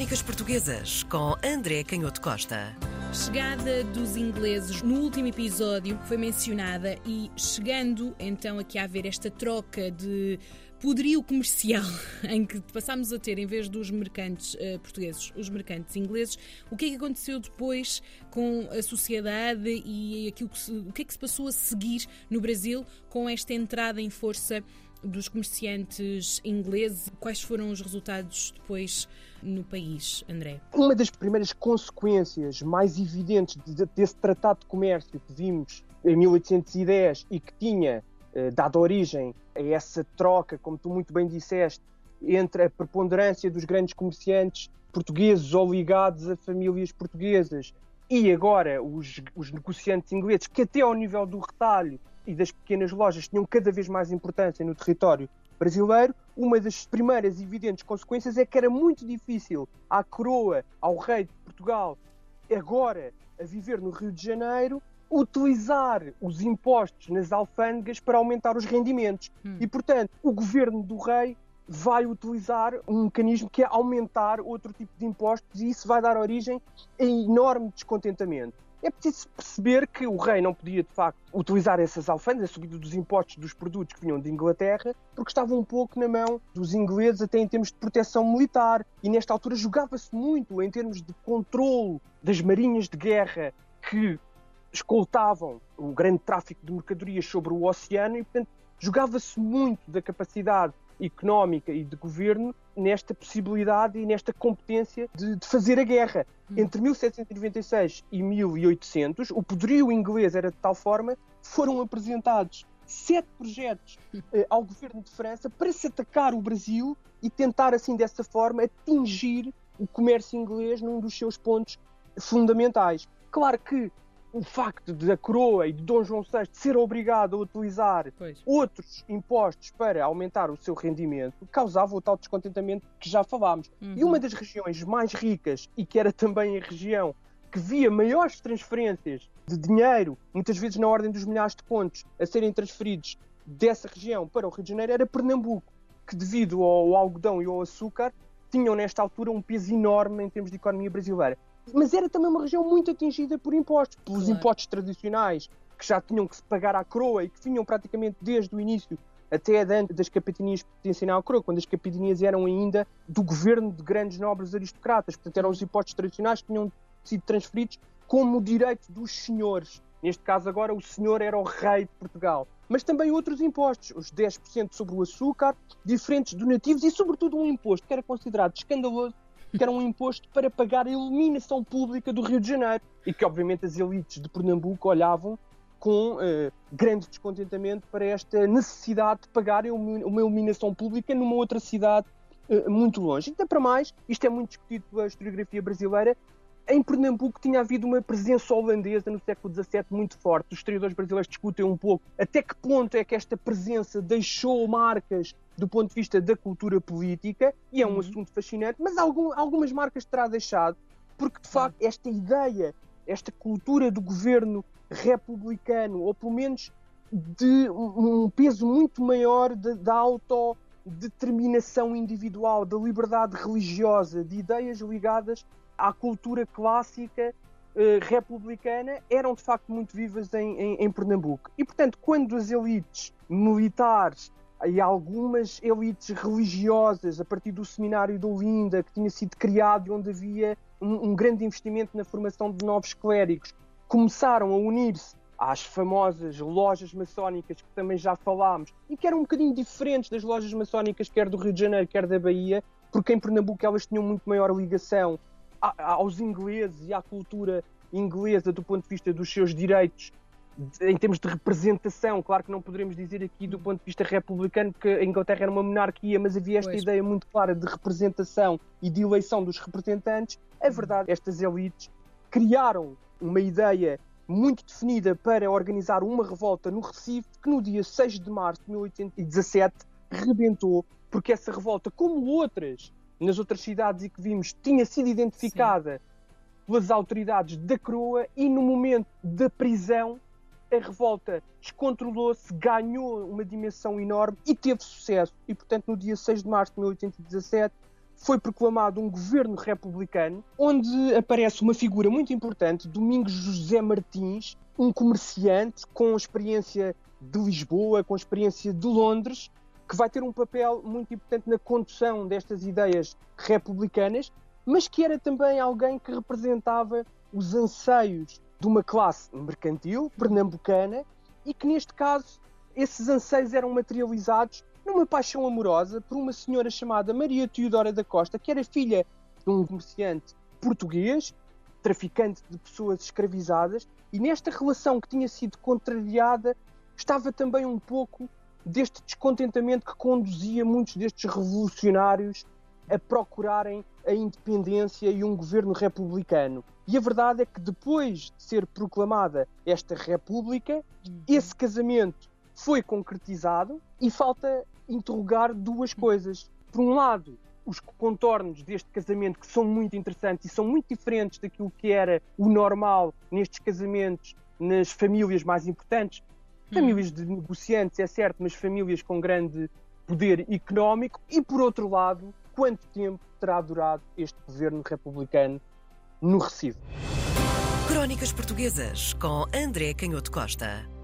Crónicas Portuguesas com André Canhoto Costa. Chegada dos ingleses no último episódio foi mencionada e chegando então aqui a haver esta troca de poderio comercial em que passámos a ter, em vez dos mercantes uh, portugueses, os mercantes ingleses, o que é que aconteceu depois com a sociedade e aquilo que se, o que é que se passou a seguir no Brasil com esta entrada em força dos comerciantes ingleses. Quais foram os resultados depois no país, André? Uma das primeiras consequências mais evidentes desse tratado de comércio que vimos em 1810 e que tinha dado origem a essa troca, como tu muito bem disseste, entre a preponderância dos grandes comerciantes portugueses ou ligados a famílias portuguesas e agora os, os negociantes ingleses, que até ao nível do retalho e das pequenas lojas tinham cada vez mais importância no território brasileiro, uma das primeiras evidentes consequências é que era muito difícil à coroa, ao rei de Portugal, agora a viver no Rio de Janeiro, utilizar os impostos nas alfândegas para aumentar os rendimentos. Hum. E, portanto, o governo do rei vai utilizar um mecanismo que é aumentar outro tipo de impostos e isso vai dar origem a enorme descontentamento. É preciso perceber que o rei não podia, de facto, utilizar essas alfândegas, a subida dos impostos dos produtos que vinham de Inglaterra, porque estavam um pouco na mão dos ingleses, até em termos de proteção militar. E nesta altura jogava-se muito em termos de controle das marinhas de guerra que escoltavam o grande tráfico de mercadorias sobre o oceano e, portanto, jogava-se muito da capacidade económica e de governo nesta possibilidade e nesta competência de, de fazer a guerra. Hum. Entre 1796 e 1800, o poderio inglês era de tal forma que foram apresentados sete projetos eh, ao governo de França para se atacar o Brasil e tentar, assim, dessa forma, atingir o comércio inglês num dos seus pontos fundamentais. Claro que o facto de a coroa e de Dom João VI ser obrigado a utilizar pois. outros impostos para aumentar o seu rendimento causava o tal descontentamento que já falámos. Uhum. E uma das regiões mais ricas e que era também a região que via maiores transferências de dinheiro, muitas vezes na ordem dos milhares de contos, a serem transferidos dessa região para o Rio de Janeiro era Pernambuco, que devido ao algodão e ao açúcar tinham nesta altura um peso enorme em termos de economia brasileira mas era também uma região muito atingida por impostos, pelos claro. impostos tradicionais que já tinham que se pagar à coroa e que vinham praticamente desde o início até antes das capitanias pertencem à coroa, quando as capitanias eram ainda do governo de grandes nobres aristocratas, portanto eram os impostos tradicionais que tinham sido transferidos como direito dos senhores. Neste caso agora o senhor era o rei de Portugal. Mas também outros impostos, os 10% sobre o açúcar, diferentes donativos e sobretudo um imposto que era considerado escandaloso que era um imposto para pagar a iluminação pública do Rio de Janeiro e que, obviamente, as elites de Pernambuco olhavam com uh, grande descontentamento para esta necessidade de pagarem uma iluminação pública numa outra cidade uh, muito longe. Ainda para mais, isto é muito discutido pela historiografia brasileira, em Pernambuco tinha havido uma presença holandesa no século XVII muito forte. Os historiadores brasileiros discutem um pouco até que ponto é que esta presença deixou marcas do ponto de vista da cultura política, e é um uhum. assunto fascinante, mas algum, algumas marcas terá deixado, porque de facto esta ideia, esta cultura do governo republicano, ou pelo menos de um peso muito maior da autodeterminação individual, da liberdade religiosa, de ideias ligadas à cultura clássica eh, republicana eram de facto muito vivas em, em, em, Pernambuco. E portanto, quando as elites militares e algumas elites religiosas, a partir do seminário de Olinda, que tinha sido criado e onde havia um, um grande investimento na formação de novos clérigos, começaram a unir-se às famosas lojas maçónicas que também já falámos e que eram um bocadinho diferentes das lojas maçónicas quer do Rio de Janeiro, quer da Bahia, porque em Pernambuco elas tinham muito maior ligação aos ingleses e à cultura inglesa do ponto de vista dos seus direitos em termos de representação, claro que não poderemos dizer aqui do ponto de vista republicano, porque a Inglaterra era uma monarquia, mas havia esta pois. ideia muito clara de representação e de eleição dos representantes. A verdade, estas elites criaram uma ideia muito definida para organizar uma revolta no Recife, que no dia 6 de março de 1817 rebentou, porque essa revolta, como outras nas outras cidades e que vimos, tinha sido identificada Sim. pelas autoridades da coroa e no momento da prisão a revolta descontrolou-se, ganhou uma dimensão enorme e teve sucesso. E, portanto, no dia 6 de março de 1817 foi proclamado um governo republicano, onde aparece uma figura muito importante, Domingos José Martins, um comerciante com experiência de Lisboa, com experiência de Londres, que vai ter um papel muito importante na condução destas ideias republicanas, mas que era também alguém que representava os anseios de uma classe mercantil pernambucana e que, neste caso, esses anseios eram materializados numa paixão amorosa por uma senhora chamada Maria Teodora da Costa, que era filha de um comerciante português, traficante de pessoas escravizadas, e nesta relação que tinha sido contrariada estava também um pouco deste descontentamento que conduzia muitos destes revolucionários a procurarem a independência e um governo republicano. E a verdade é que depois de ser proclamada esta república, uhum. esse casamento foi concretizado e falta interrogar duas coisas. Por um lado, os contornos deste casamento que são muito interessantes e são muito diferentes daquilo que era o normal nestes casamentos nas famílias mais importantes. Hum. Famílias de negociantes, é certo, mas famílias com grande poder económico. E por outro lado, quanto tempo terá durado este governo republicano no Recife? Crónicas Portuguesas com André Canhoto Costa.